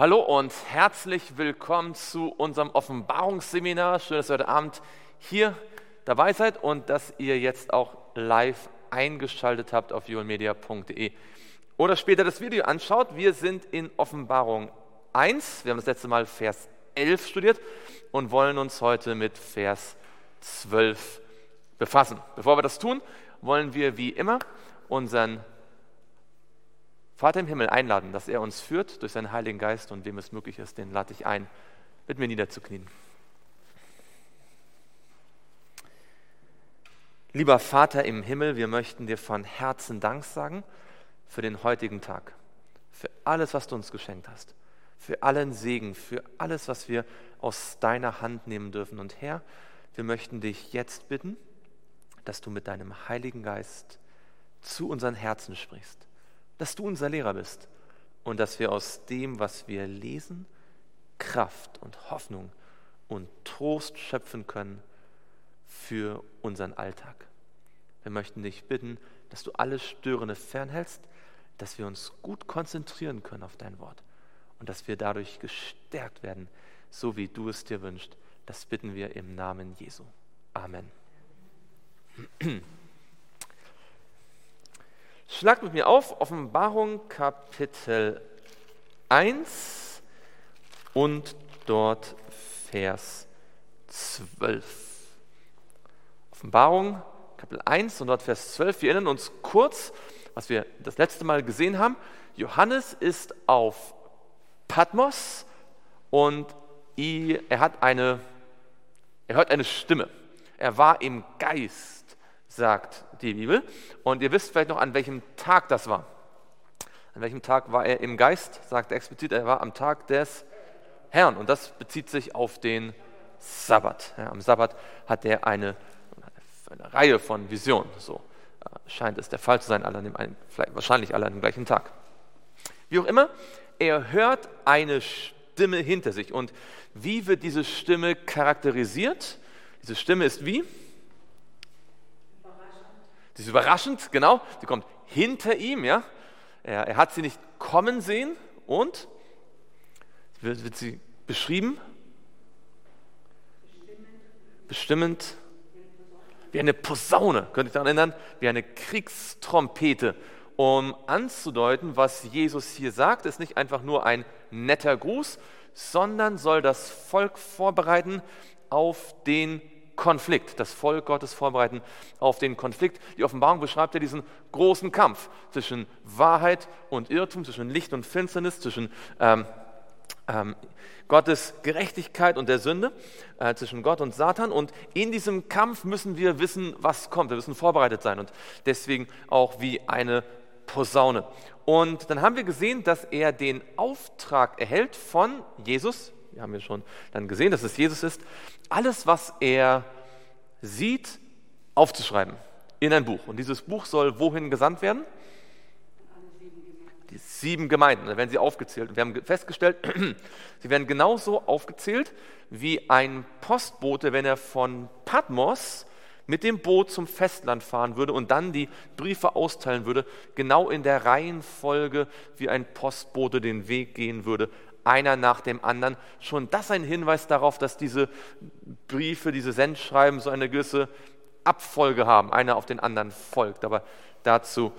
Hallo und herzlich willkommen zu unserem Offenbarungsseminar. Schön, dass ihr heute Abend hier dabei seid und dass ihr jetzt auch live eingeschaltet habt auf julenmedia.de oder später das Video anschaut. Wir sind in Offenbarung 1. Wir haben das letzte Mal Vers 11 studiert und wollen uns heute mit Vers 12 befassen. Bevor wir das tun, wollen wir wie immer unseren Vater im Himmel einladen, dass er uns führt durch seinen Heiligen Geist und wem es möglich ist, den lade ich ein, mit mir niederzuknien. Lieber Vater im Himmel, wir möchten dir von Herzen Dank sagen für den heutigen Tag, für alles, was du uns geschenkt hast, für allen Segen, für alles, was wir aus deiner Hand nehmen dürfen. Und Herr, wir möchten dich jetzt bitten, dass du mit deinem Heiligen Geist zu unseren Herzen sprichst dass du unser Lehrer bist und dass wir aus dem, was wir lesen, Kraft und Hoffnung und Trost schöpfen können für unseren Alltag. Wir möchten dich bitten, dass du alles Störende fernhältst, dass wir uns gut konzentrieren können auf dein Wort und dass wir dadurch gestärkt werden, so wie du es dir wünschst. Das bitten wir im Namen Jesu. Amen. Schlagt mit mir auf, Offenbarung Kapitel 1 und dort Vers 12. Offenbarung Kapitel 1 und dort Vers 12. Wir erinnern uns kurz, was wir das letzte Mal gesehen haben. Johannes ist auf Patmos und er hat eine, er hört eine Stimme. Er war im Geist sagt die Bibel. Und ihr wisst vielleicht noch, an welchem Tag das war. An welchem Tag war er im Geist? Sagt er explizit, er war am Tag des Herrn. Und das bezieht sich auf den Sabbat. Ja, am Sabbat hat er eine, eine Reihe von Visionen. So äh, scheint es der Fall zu sein, alle dem wahrscheinlich alle an dem gleichen Tag. Wie auch immer, er hört eine Stimme hinter sich. Und wie wird diese Stimme charakterisiert? Diese Stimme ist wie? Sie ist überraschend, genau. Sie kommt hinter ihm, ja. Er, er hat sie nicht kommen sehen und wird, wird sie beschrieben? Bestimmend. Wie eine Posaune, könnte ich daran erinnern, wie eine Kriegstrompete, um anzudeuten, was Jesus hier sagt, ist nicht einfach nur ein netter Gruß, sondern soll das Volk vorbereiten auf den Konflikt, das Volk Gottes vorbereiten auf den Konflikt. Die Offenbarung beschreibt ja diesen großen Kampf zwischen Wahrheit und Irrtum, zwischen Licht und Finsternis, zwischen ähm, ähm, Gottes Gerechtigkeit und der Sünde, äh, zwischen Gott und Satan. Und in diesem Kampf müssen wir wissen, was kommt. Wir müssen vorbereitet sein und deswegen auch wie eine Posaune. Und dann haben wir gesehen, dass er den Auftrag erhält von Jesus, haben ja schon dann gesehen, dass es Jesus ist, alles, was er sieht, aufzuschreiben in ein Buch. Und dieses Buch soll wohin gesandt werden? Die sieben Gemeinden, da werden sie aufgezählt. Und wir haben festgestellt, sie werden genauso aufgezählt wie ein Postbote, wenn er von Patmos mit dem Boot zum Festland fahren würde und dann die Briefe austeilen würde, genau in der Reihenfolge, wie ein Postbote den Weg gehen würde, einer nach dem anderen. Schon das ein Hinweis darauf, dass diese Briefe, diese Sendschreiben so eine gewisse Abfolge haben, einer auf den anderen folgt. Aber dazu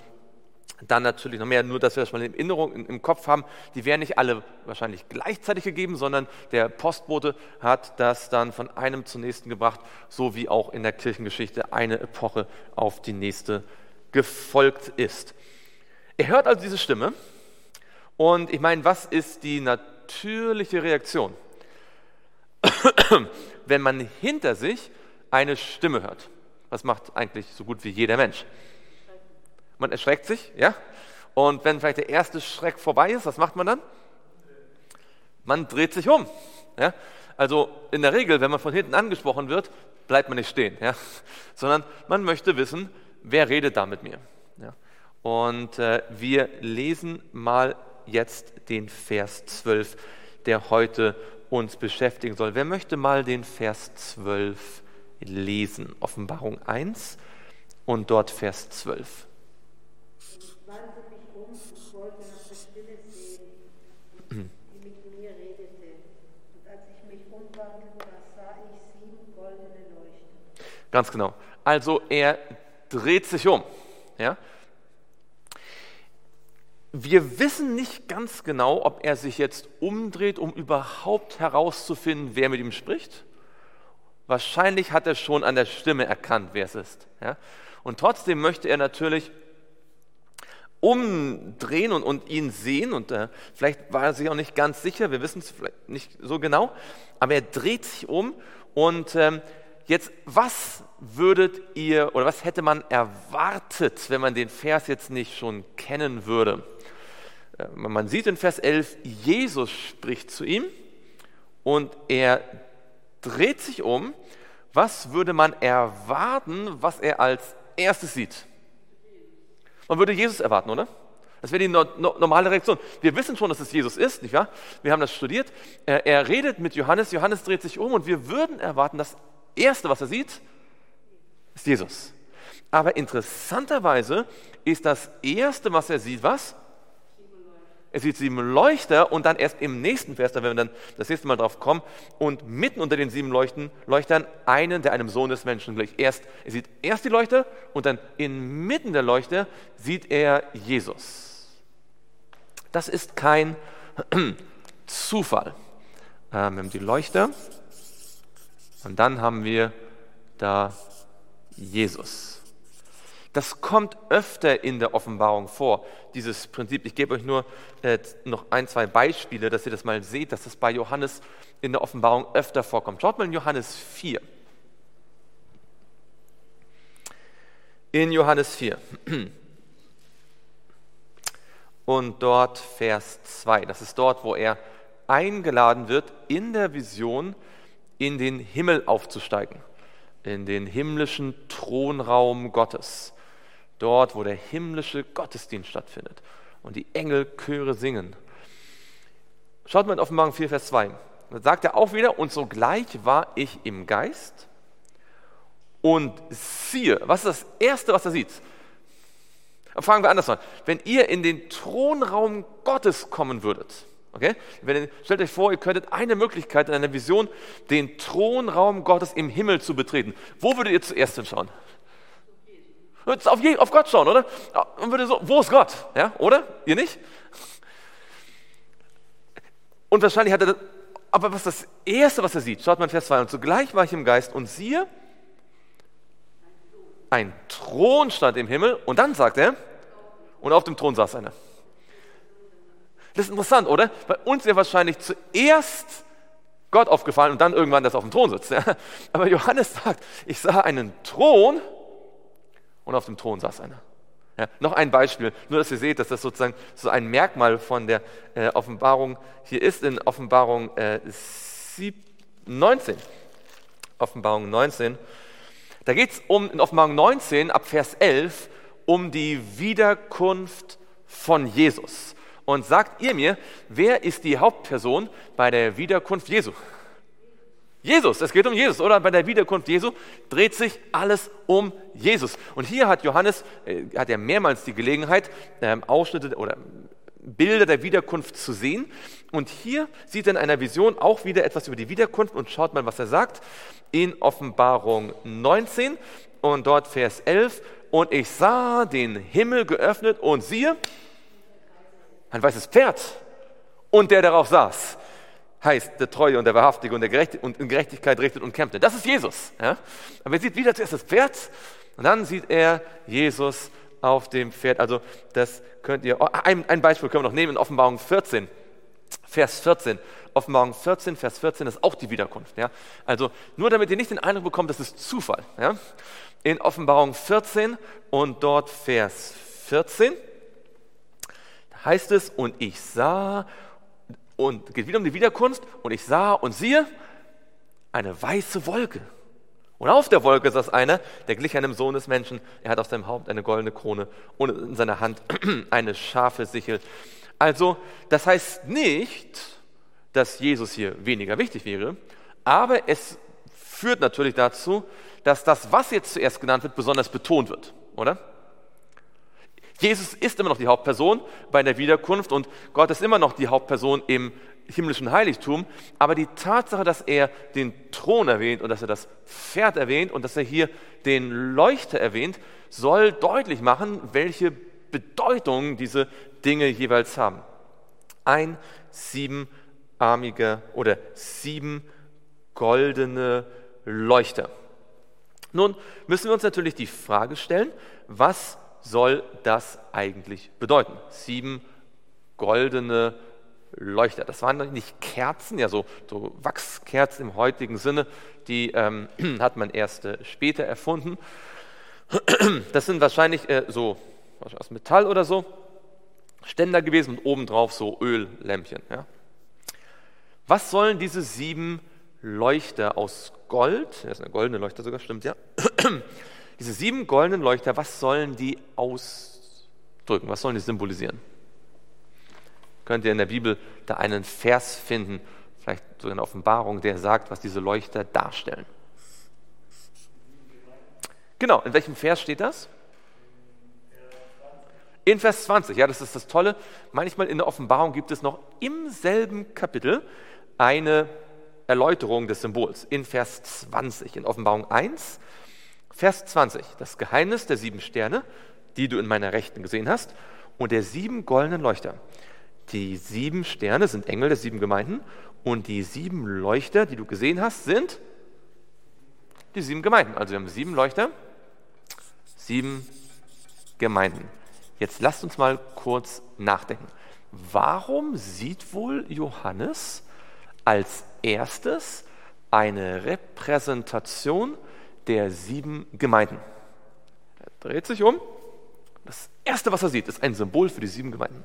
dann natürlich noch mehr, nur dass wir das mal in Erinnerung im Kopf haben, die werden nicht alle wahrscheinlich gleichzeitig gegeben, sondern der Postbote hat das dann von einem zum nächsten gebracht, so wie auch in der Kirchengeschichte eine Epoche auf die nächste gefolgt ist. Er hört also diese Stimme und ich meine, was ist die natürliche Reaktion, wenn man hinter sich eine Stimme hört? Was macht eigentlich so gut wie jeder Mensch? Man erschreckt sich, ja? Und wenn vielleicht der erste Schreck vorbei ist, was macht man dann? Man dreht sich um. Ja? Also in der Regel, wenn man von hinten angesprochen wird, bleibt man nicht stehen, ja? sondern man möchte wissen, wer redet da mit mir. Ja? Und äh, wir lesen mal jetzt den Vers 12, der heute uns beschäftigen soll. Wer möchte mal den Vers 12 lesen? Offenbarung 1 und dort Vers 12. Ganz genau. Also er dreht sich um. Ja? Wir wissen nicht ganz genau, ob er sich jetzt umdreht, um überhaupt herauszufinden, wer mit ihm spricht. Wahrscheinlich hat er schon an der Stimme erkannt, wer es ist. Ja? Und trotzdem möchte er natürlich umdrehen und, und ihn sehen. Und äh, vielleicht war er sich auch nicht ganz sicher, wir wissen es vielleicht nicht so genau. Aber er dreht sich um und ähm, jetzt, was würdet ihr oder was hätte man erwartet, wenn man den Vers jetzt nicht schon kennen würde? Äh, man sieht in Vers 11, Jesus spricht zu ihm und er dreht sich um. Was würde man erwarten, was er als erstes sieht? Man würde Jesus erwarten, oder? Das wäre die no no normale Reaktion. Wir wissen schon, dass es Jesus ist, nicht wahr? Wir haben das studiert. Er, er redet mit Johannes, Johannes dreht sich um und wir würden erwarten, das Erste, was er sieht, ist Jesus. Aber interessanterweise ist das Erste, was er sieht, was? Er sieht sieben Leuchter und dann erst im nächsten Vers, da werden wir dann das nächste Mal drauf kommen, und mitten unter den sieben Leuchten, Leuchtern einen, der einem Sohn des Menschen gleich. Erst, er sieht erst die Leuchter und dann inmitten der Leuchte sieht er Jesus. Das ist kein Zufall. Ähm, wir haben die Leuchter und dann haben wir da Jesus. Das kommt öfter in der Offenbarung vor, dieses Prinzip. Ich gebe euch nur äh, noch ein, zwei Beispiele, dass ihr das mal seht, dass das bei Johannes in der Offenbarung öfter vorkommt. Schaut mal in Johannes 4. In Johannes 4. Und dort Vers 2. Das ist dort, wo er eingeladen wird, in der Vision in den Himmel aufzusteigen, in den himmlischen Thronraum Gottes dort, wo der himmlische Gottesdienst stattfindet und die Engelchöre singen. Schaut mal in Offenbarung 4, Vers 2. Da sagt er auch wieder, und sogleich war ich im Geist und siehe, was ist das Erste, was er sieht? Fangen wir anders an. Wenn ihr in den Thronraum Gottes kommen würdet, okay? Wenn, stellt euch vor, ihr könntet eine Möglichkeit in einer Vision, den Thronraum Gottes im Himmel zu betreten. Wo würdet ihr zuerst hinschauen? Auf, auf Gott schauen, oder? Und würde so, wo ist Gott? Ja, oder? Ihr nicht? Und wahrscheinlich hat er, aber was das Erste, was er sieht, schaut mal in Vers 2, und zugleich war ich im Geist und siehe, ein Thron stand im Himmel und dann sagt er, und auf dem Thron saß einer. Das ist interessant, oder? Bei uns wäre wahrscheinlich zuerst Gott aufgefallen und dann irgendwann, dass er auf dem Thron sitzt. Ja? Aber Johannes sagt, ich sah einen Thron und auf dem Thron saß einer. Ja, noch ein Beispiel, nur dass ihr seht, dass das sozusagen so ein Merkmal von der äh, Offenbarung hier ist, in Offenbarung äh, 19. Offenbarung 19. Da geht es um, in Offenbarung 19 ab Vers 11 um die Wiederkunft von Jesus. Und sagt ihr mir, wer ist die Hauptperson bei der Wiederkunft Jesu? Jesus, es geht um Jesus, oder? Bei der Wiederkunft Jesu dreht sich alles um Jesus. Und hier hat Johannes, äh, hat er mehrmals die Gelegenheit, ähm, Ausschnitte oder Bilder der Wiederkunft zu sehen. Und hier sieht er in einer Vision auch wieder etwas über die Wiederkunft und schaut mal, was er sagt. In Offenbarung 19 und dort Vers 11. Und ich sah den Himmel geöffnet und siehe, ein weißes Pferd und der darauf saß heißt der Treue und der Wahrhaftige und der Gerecht und in Gerechtigkeit richtet und kämpft. Das ist Jesus. Ja? Aber er sieht wieder zuerst das Pferd und dann sieht er Jesus auf dem Pferd. Also das könnt ihr, oh, ein, ein Beispiel können wir noch nehmen in Offenbarung 14, Vers 14. Offenbarung 14, Vers 14 ist auch die Wiederkunft. Ja? Also nur damit ihr nicht den Eindruck bekommt, das ist Zufall. Ja? In Offenbarung 14 und dort Vers 14 heißt es, und ich sah und geht wieder um die Wiederkunft und ich sah und siehe eine weiße Wolke. Und auf der Wolke saß einer, der glich einem Sohn des Menschen. Er hat auf seinem Haupt eine goldene Krone und in seiner Hand eine scharfe Sichel. Also, das heißt nicht, dass Jesus hier weniger wichtig wäre, aber es führt natürlich dazu, dass das, was jetzt zuerst genannt wird, besonders betont wird, oder? Jesus ist immer noch die Hauptperson bei der Wiederkunft und Gott ist immer noch die Hauptperson im himmlischen Heiligtum, aber die Tatsache, dass er den Thron erwähnt und dass er das Pferd erwähnt und dass er hier den Leuchter erwähnt, soll deutlich machen, welche Bedeutung diese Dinge jeweils haben. Ein siebenarmiger oder sieben goldene Leuchter. Nun müssen wir uns natürlich die Frage stellen, was soll das eigentlich bedeuten? Sieben goldene Leuchter. Das waren nicht Kerzen, ja so, so Wachskerzen im heutigen Sinne, die ähm, hat man erst äh, später erfunden. Das sind wahrscheinlich äh, so aus Metall oder so Ständer gewesen und obendrauf so Öllämpchen. Ja. Was sollen diese sieben Leuchter aus Gold, das ist eine goldene Leuchter sogar, stimmt ja, diese sieben goldenen Leuchter, was sollen die ausdrücken, was sollen die symbolisieren? Könnt ihr in der Bibel da einen Vers finden, vielleicht sogar eine Offenbarung, der sagt, was diese Leuchter darstellen? Genau, in welchem Vers steht das? In Vers 20, ja, das ist das Tolle. Manchmal in der Offenbarung gibt es noch im selben Kapitel eine Erläuterung des Symbols. In Vers 20, in Offenbarung 1, Vers 20, das Geheimnis der sieben Sterne, die du in meiner Rechten gesehen hast, und der sieben goldenen Leuchter. Die sieben Sterne sind Engel der sieben Gemeinden und die sieben Leuchter, die du gesehen hast, sind die sieben Gemeinden. Also wir haben sieben Leuchter, sieben Gemeinden. Jetzt lasst uns mal kurz nachdenken. Warum sieht wohl Johannes als erstes eine Repräsentation der sieben Gemeinden? Er dreht sich um. Das Erste, was er sieht, ist ein Symbol für die sieben Gemeinden.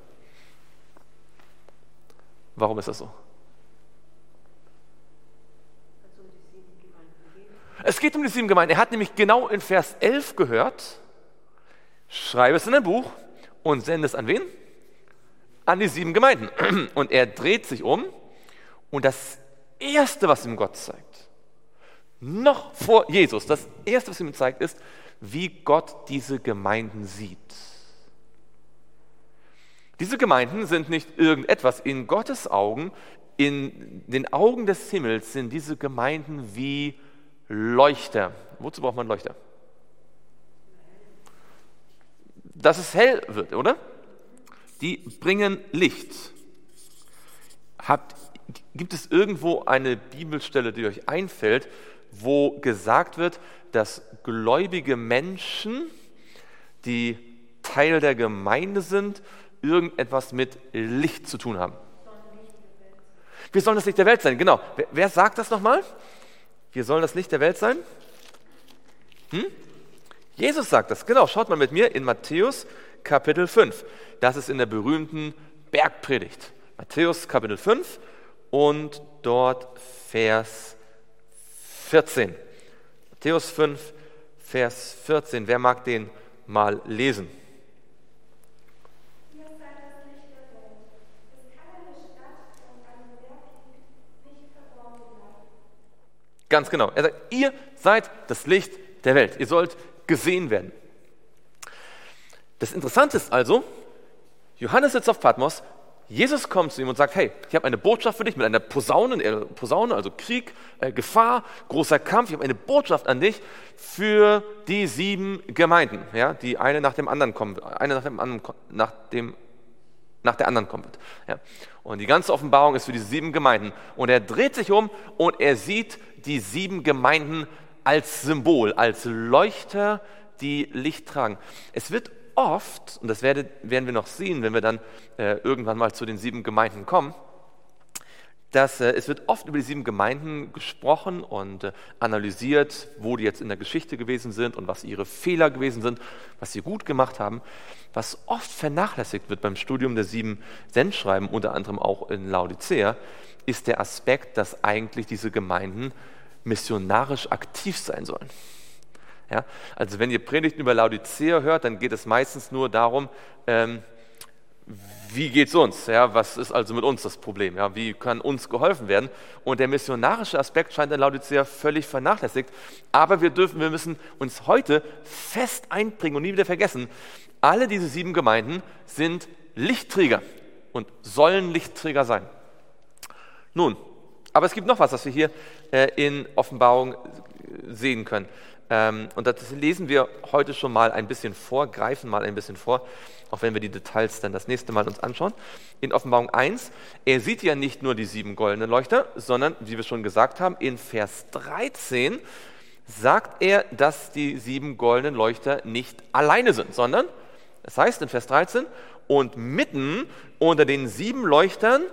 Warum ist das so? Es geht um die sieben Gemeinden. Er hat nämlich genau in Vers 11 gehört, schreibe es in ein Buch und sende es an wen? An die sieben Gemeinden. Und er dreht sich um und das Erste, was ihm Gott zeigt, noch vor Jesus, das Erste, was ihm zeigt, ist, wie Gott diese Gemeinden sieht. Diese Gemeinden sind nicht irgendetwas. In Gottes Augen, in den Augen des Himmels sind diese Gemeinden wie Leuchter. Wozu braucht man Leuchter? Dass es hell wird, oder? Die bringen Licht. Habt, gibt es irgendwo eine Bibelstelle, die euch einfällt, wo gesagt wird, dass gläubige Menschen, die Teil der Gemeinde sind, irgendetwas mit Licht zu tun haben. Wir sollen das Licht der Welt sein, genau. Wer, wer sagt das nochmal? Wir sollen das Licht der Welt sein? Hm? Jesus sagt das, genau. Schaut mal mit mir in Matthäus Kapitel 5. Das ist in der berühmten Bergpredigt. Matthäus Kapitel 5 und dort Vers 14. Matthäus 5, Vers 14. Wer mag den mal lesen? Ganz genau. Er sagt, ihr seid das Licht der Welt. Ihr sollt gesehen werden. Das Interessante ist also, Johannes sitzt auf Patmos, Jesus kommt zu ihm und sagt, hey, ich habe eine Botschaft für dich mit einer Posaune, äh, Posaune also Krieg, äh, Gefahr, großer Kampf. Ich habe eine Botschaft an dich für die sieben Gemeinden, ja, die eine nach dem anderen kommen, eine nach dem anderen, nach dem nach der anderen kommt. Ja. Und die ganze Offenbarung ist für diese sieben Gemeinden. Und er dreht sich um und er sieht die sieben Gemeinden als Symbol, als Leuchter, die Licht tragen. Es wird oft, und das werden wir noch sehen, wenn wir dann äh, irgendwann mal zu den sieben Gemeinden kommen, dass äh, es wird oft über die sieben Gemeinden gesprochen und äh, analysiert, wo die jetzt in der Geschichte gewesen sind und was ihre Fehler gewesen sind, was sie gut gemacht haben. Was oft vernachlässigt wird beim Studium der sieben Sendschreiben, unter anderem auch in Laodicea, ist der Aspekt, dass eigentlich diese Gemeinden missionarisch aktiv sein sollen. Ja, also wenn ihr Predigten über Laodicea hört, dann geht es meistens nur darum, ähm, wie geht es uns? Ja, was ist also mit uns das Problem? Ja, wie kann uns geholfen werden? Und der missionarische Aspekt scheint in Laodicea völlig vernachlässigt. Aber wir dürfen, wir müssen uns heute fest einbringen und nie wieder vergessen, alle diese sieben Gemeinden sind Lichtträger und sollen Lichtträger sein. Nun, aber es gibt noch was, was wir hier äh, in Offenbarung sehen können. Ähm, und das lesen wir heute schon mal ein bisschen vor, greifen mal ein bisschen vor, auch wenn wir die Details dann das nächste Mal uns anschauen. In Offenbarung 1, er sieht ja nicht nur die sieben goldenen Leuchter, sondern, wie wir schon gesagt haben, in Vers 13 sagt er, dass die sieben goldenen Leuchter nicht alleine sind, sondern, das heißt in Vers 13, und mitten unter den sieben Leuchtern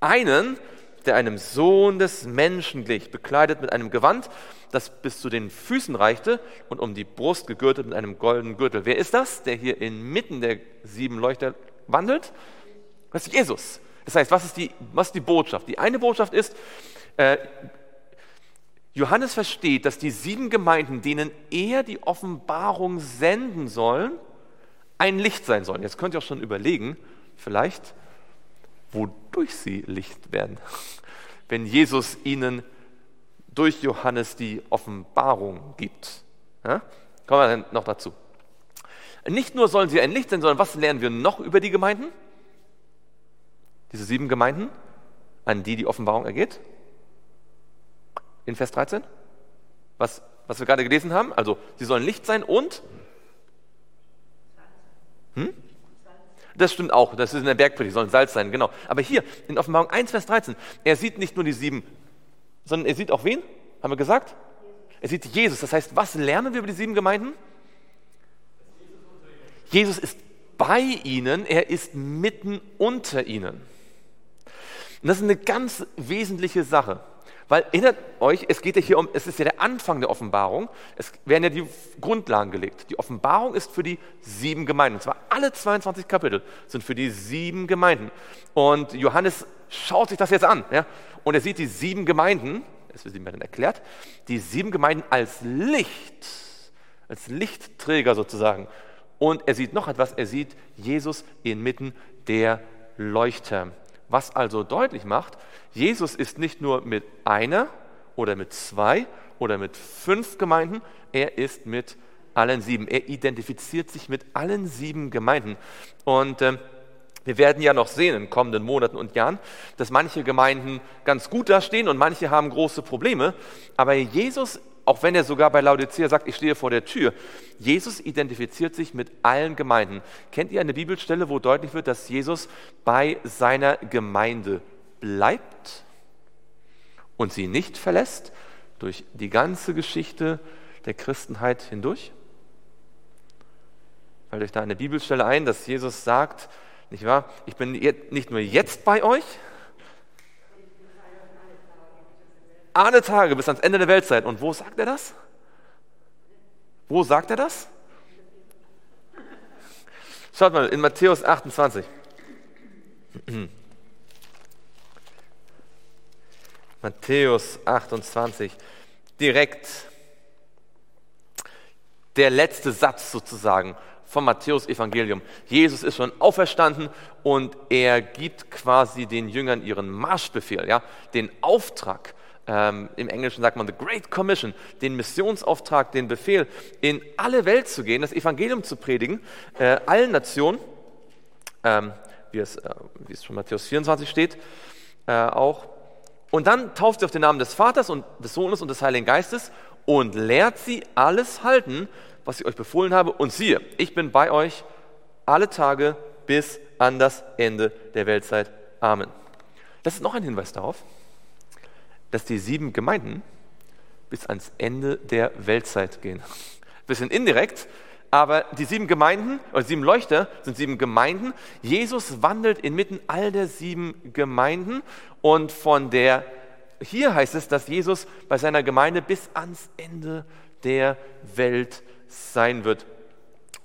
einen, der einem Sohn des Menschen glich, bekleidet mit einem Gewand, das bis zu den Füßen reichte und um die Brust gegürtet mit einem goldenen Gürtel. Wer ist das, der hier inmitten der sieben Leuchter wandelt? Das ist Jesus. Das heißt, was ist die, was ist die Botschaft? Die eine Botschaft ist, äh, Johannes versteht, dass die sieben Gemeinden, denen er die Offenbarung senden soll, ein Licht sein sollen. Jetzt könnt ihr auch schon überlegen, vielleicht, wodurch sie Licht werden, wenn Jesus ihnen durch Johannes die Offenbarung gibt. Ja? Kommen wir dann noch dazu. Nicht nur sollen sie ein Licht sein, sondern was lernen wir noch über die Gemeinden? Diese sieben Gemeinden, an die die Offenbarung ergeht? In Vers 13? Was, was wir gerade gelesen haben? Also, sie sollen Licht sein und? Hm? Das stimmt auch, das ist in der Bergpredigt, sollen Salz sein, genau. Aber hier in Offenbarung 1, Vers 13, er sieht nicht nur die sieben, sondern er sieht auch wen? Haben wir gesagt? Er sieht Jesus. Das heißt, was lernen wir über die sieben Gemeinden? Jesus ist bei ihnen, er ist mitten unter ihnen. Und das ist eine ganz wesentliche Sache. Weil erinnert euch, es geht ja hier um, es ist ja der Anfang der Offenbarung. Es werden ja die Grundlagen gelegt. Die Offenbarung ist für die sieben Gemeinden. Und zwar alle 22 Kapitel sind für die sieben Gemeinden. Und Johannes schaut sich das jetzt an. Ja? Und er sieht die sieben Gemeinden, es wird ihm dann erklärt, die sieben Gemeinden als Licht, als Lichtträger sozusagen. Und er sieht noch etwas, er sieht Jesus inmitten der Leuchter. Was also deutlich macht, Jesus ist nicht nur mit einer oder mit zwei oder mit fünf Gemeinden, er ist mit allen sieben. Er identifiziert sich mit allen sieben Gemeinden. Und äh, wir werden ja noch sehen in kommenden Monaten und Jahren, dass manche Gemeinden ganz gut dastehen und manche haben große Probleme. Aber Jesus auch wenn er sogar bei Laodicea sagt, ich stehe vor der Tür. Jesus identifiziert sich mit allen Gemeinden. Kennt ihr eine Bibelstelle, wo deutlich wird, dass Jesus bei seiner Gemeinde bleibt und sie nicht verlässt durch die ganze Geschichte der Christenheit hindurch? Fällt euch da eine Bibelstelle ein, dass Jesus sagt, nicht wahr, ich bin nicht nur jetzt bei euch, alle Tage bis ans Ende der Weltzeit. Und wo sagt er das? Wo sagt er das? Schaut mal, in Matthäus 28. Matthäus 28, direkt der letzte Satz sozusagen vom Matthäus Evangelium. Jesus ist schon auferstanden und er gibt quasi den Jüngern ihren Marschbefehl, ja, den Auftrag, ähm, Im Englischen sagt man The Great Commission, den Missionsauftrag, den Befehl, in alle Welt zu gehen, das Evangelium zu predigen, äh, allen Nationen, ähm, wie, es, äh, wie es schon Matthäus 24 steht, äh, auch. Und dann tauft sie auf den Namen des Vaters und des Sohnes und des Heiligen Geistes und lehrt sie alles halten, was ich euch befohlen habe. Und siehe, ich bin bei euch alle Tage bis an das Ende der Weltzeit. Amen. Das ist noch ein Hinweis darauf, dass die sieben Gemeinden bis ans Ende der Weltzeit gehen. Bisschen indirekt, aber die sieben Gemeinden oder sieben Leuchter sind sieben Gemeinden. Jesus wandelt inmitten all der sieben Gemeinden und von der, hier heißt es, dass Jesus bei seiner Gemeinde bis ans Ende der Welt sein wird.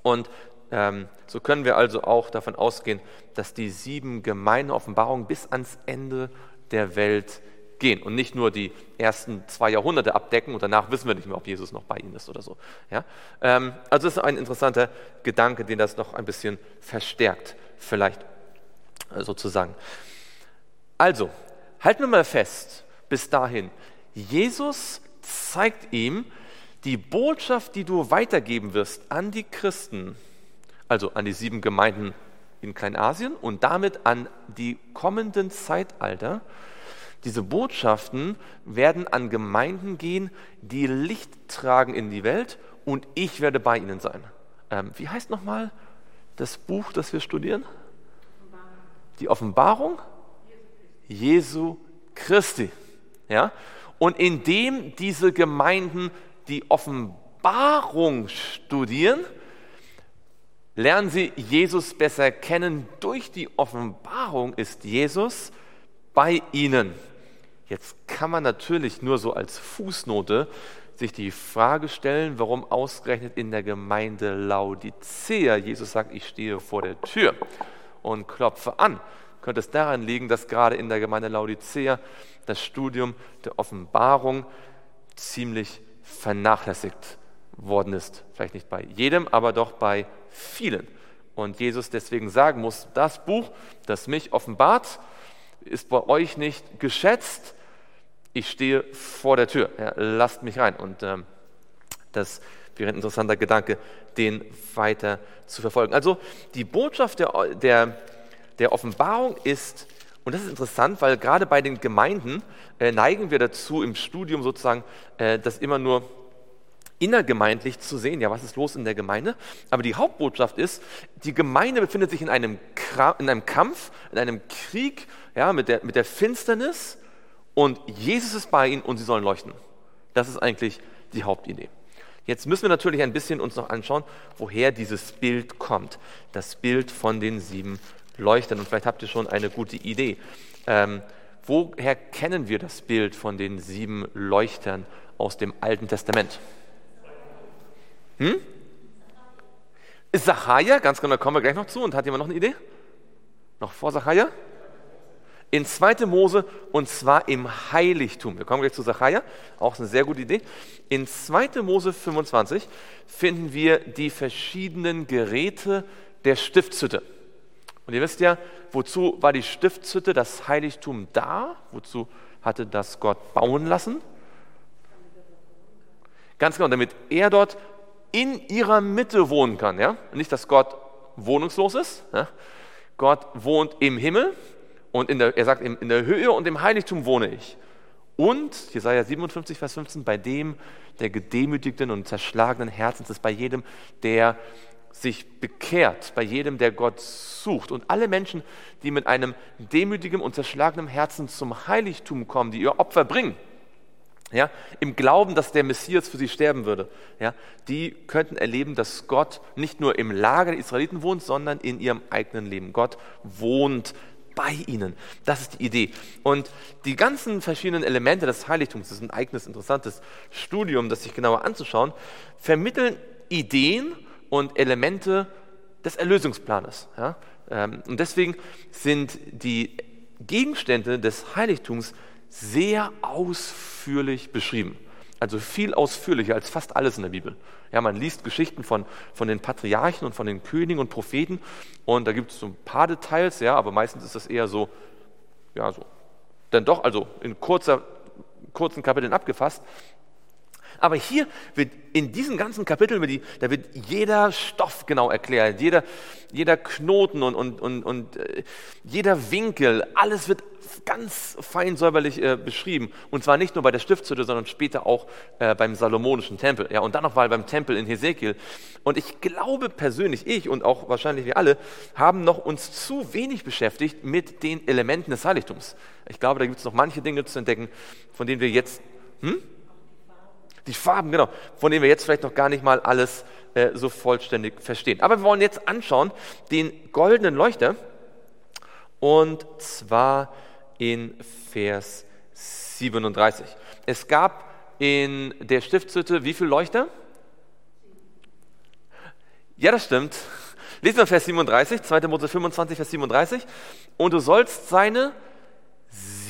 Und ähm, so können wir also auch davon ausgehen, dass die sieben Gemeinden Offenbarung bis ans Ende der Welt gehen und nicht nur die ersten zwei Jahrhunderte abdecken und danach wissen wir nicht mehr, ob Jesus noch bei ihnen ist oder so. Ja? Ähm, also das ist ein interessanter Gedanke, den das noch ein bisschen verstärkt, vielleicht äh, sozusagen. Also, halten wir mal fest, bis dahin, Jesus zeigt ihm die Botschaft, die du weitergeben wirst an die Christen, also an die sieben Gemeinden in Kleinasien und damit an die kommenden Zeitalter. Diese Botschaften werden an Gemeinden gehen, die Licht tragen in die Welt und ich werde bei ihnen sein. Ähm, wie heißt nochmal das Buch, das wir studieren? Die Offenbarung Jesu Christi. Ja? Und indem diese Gemeinden die Offenbarung studieren, lernen sie Jesus besser kennen. Durch die Offenbarung ist Jesus bei ihnen. Jetzt kann man natürlich nur so als Fußnote sich die Frage stellen, warum ausgerechnet in der Gemeinde Laodicea Jesus sagt, ich stehe vor der Tür und klopfe an. Könnte es daran liegen, dass gerade in der Gemeinde Laodicea das Studium der Offenbarung ziemlich vernachlässigt worden ist. Vielleicht nicht bei jedem, aber doch bei vielen. Und Jesus deswegen sagen muss, das Buch, das mich offenbart, ist bei euch nicht geschätzt. Ich stehe vor der Tür. Ja, lasst mich rein. Und ähm, das wäre ein interessanter Gedanke, den weiter zu verfolgen. Also die Botschaft der, der, der Offenbarung ist, und das ist interessant, weil gerade bei den Gemeinden äh, neigen wir dazu, im Studium sozusagen äh, das immer nur innergemeindlich zu sehen, ja, was ist los in der Gemeinde. Aber die Hauptbotschaft ist, die Gemeinde befindet sich in einem, in einem Kampf, in einem Krieg ja, mit, der, mit der Finsternis und Jesus ist bei ihnen und sie sollen leuchten. Das ist eigentlich die Hauptidee. Jetzt müssen wir natürlich ein bisschen uns noch anschauen, woher dieses Bild kommt. Das Bild von den sieben Leuchtern. Und vielleicht habt ihr schon eine gute Idee. Ähm, woher kennen wir das Bild von den sieben Leuchtern aus dem Alten Testament? Hm? Ist Sacharja, ganz genau, da kommen wir gleich noch zu. Und hat jemand noch eine Idee? Noch vor Sacharja? In 2. Mose und zwar im Heiligtum. Wir kommen gleich zu Sacharja, auch eine sehr gute Idee. In 2. Mose 25 finden wir die verschiedenen Geräte der Stiftshütte. Und ihr wisst ja, wozu war die Stiftshütte, das Heiligtum da? Wozu hatte das Gott bauen lassen? Ganz genau, damit er dort in ihrer Mitte wohnen kann. Ja? Nicht, dass Gott wohnungslos ist. Ja? Gott wohnt im Himmel und in der, er sagt, in der Höhe und im Heiligtum wohne ich. Und, Jesaja 57, Vers 15, bei dem der gedemütigten und zerschlagenen Herzens ist, bei jedem, der sich bekehrt, bei jedem, der Gott sucht. Und alle Menschen, die mit einem demütigen und zerschlagenen Herzen zum Heiligtum kommen, die ihr Opfer bringen, ja, im Glauben, dass der Messias für sie sterben würde, ja, die könnten erleben, dass Gott nicht nur im Lager der Israeliten wohnt, sondern in ihrem eigenen Leben. Gott wohnt bei ihnen. Das ist die Idee. Und die ganzen verschiedenen Elemente des Heiligtums, das ist ein eigenes interessantes Studium, das sich genauer anzuschauen, vermitteln Ideen und Elemente des Erlösungsplanes. Ja? Ähm, und deswegen sind die Gegenstände des Heiligtums sehr ausführlich beschrieben. Also viel ausführlicher als fast alles in der Bibel. Ja, man liest Geschichten von, von den Patriarchen und von den Königen und Propheten und da gibt es so ein paar Details, ja, aber meistens ist das eher so, ja, so, dann doch, also in kurzer, kurzen Kapiteln abgefasst. Aber hier wird in diesen ganzen Kapiteln, da wird jeder Stoff genau erklärt, jeder, jeder Knoten und, und, und, und äh, jeder Winkel, alles wird ganz fein säuberlich äh, beschrieben. Und zwar nicht nur bei der Stiftshütte, sondern später auch äh, beim Salomonischen Tempel. Ja, und dann noch mal beim Tempel in Hesekiel. Und ich glaube persönlich, ich und auch wahrscheinlich wir alle, haben noch uns zu wenig beschäftigt mit den Elementen des Heiligtums. Ich glaube, da gibt es noch manche Dinge zu entdecken, von denen wir jetzt... Hm? Die Farben, genau, von denen wir jetzt vielleicht noch gar nicht mal alles äh, so vollständig verstehen. Aber wir wollen jetzt anschauen den goldenen Leuchter und zwar in Vers 37. Es gab in der Stiftshütte wie viele Leuchter? Ja, das stimmt. Lesen wir Vers 37, 2. Mose 25, Vers 37. Und du sollst seine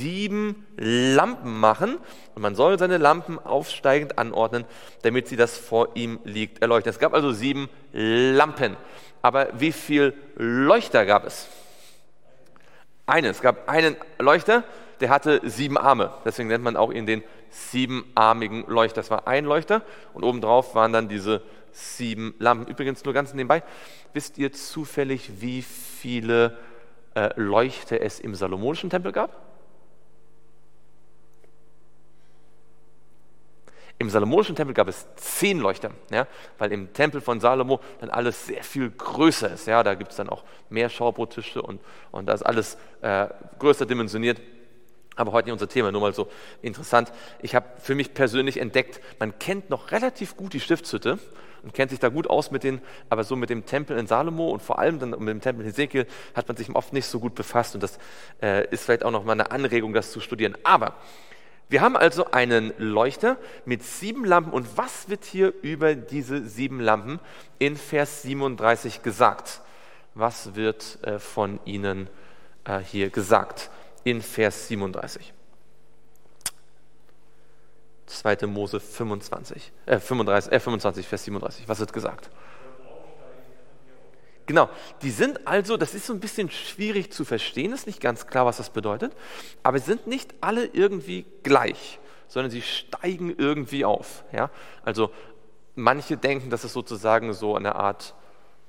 sieben Lampen machen und man soll seine Lampen aufsteigend anordnen, damit sie das vor ihm liegt erleuchten. Es gab also sieben Lampen. Aber wie viele Leuchter gab es? Einen. Es gab einen Leuchter, der hatte sieben Arme. Deswegen nennt man auch ihn den siebenarmigen Leuchter. Das war ein Leuchter und obendrauf waren dann diese sieben Lampen. Übrigens nur ganz nebenbei, wisst ihr zufällig, wie viele äh, Leuchter es im Salomonischen Tempel gab? Im Salomonischen Tempel gab es zehn Leuchter, ja, weil im Tempel von Salomo dann alles sehr viel größer ist. Ja, da gibt es dann auch mehr Schaubrottische und, und da ist alles äh, größer dimensioniert. Aber heute nicht unser Thema, nur mal so interessant. Ich habe für mich persönlich entdeckt, man kennt noch relativ gut die Stiftshütte und kennt sich da gut aus mit den, aber so mit dem Tempel in Salomo und vor allem dann mit dem Tempel in Hesekiel hat man sich oft nicht so gut befasst und das äh, ist vielleicht auch noch mal eine Anregung, das zu studieren. Aber wir haben also einen Leuchter mit sieben Lampen. Und was wird hier über diese sieben Lampen in Vers 37 gesagt? Was wird äh, von ihnen äh, hier gesagt in Vers 37? 2. Mose 25, äh, 35, äh, 25, Vers 37. Was wird gesagt? Genau, die sind also, das ist so ein bisschen schwierig zu verstehen, ist nicht ganz klar, was das bedeutet, aber sie sind nicht alle irgendwie gleich, sondern sie steigen irgendwie auf. Ja? Also manche denken, dass es sozusagen so eine Art,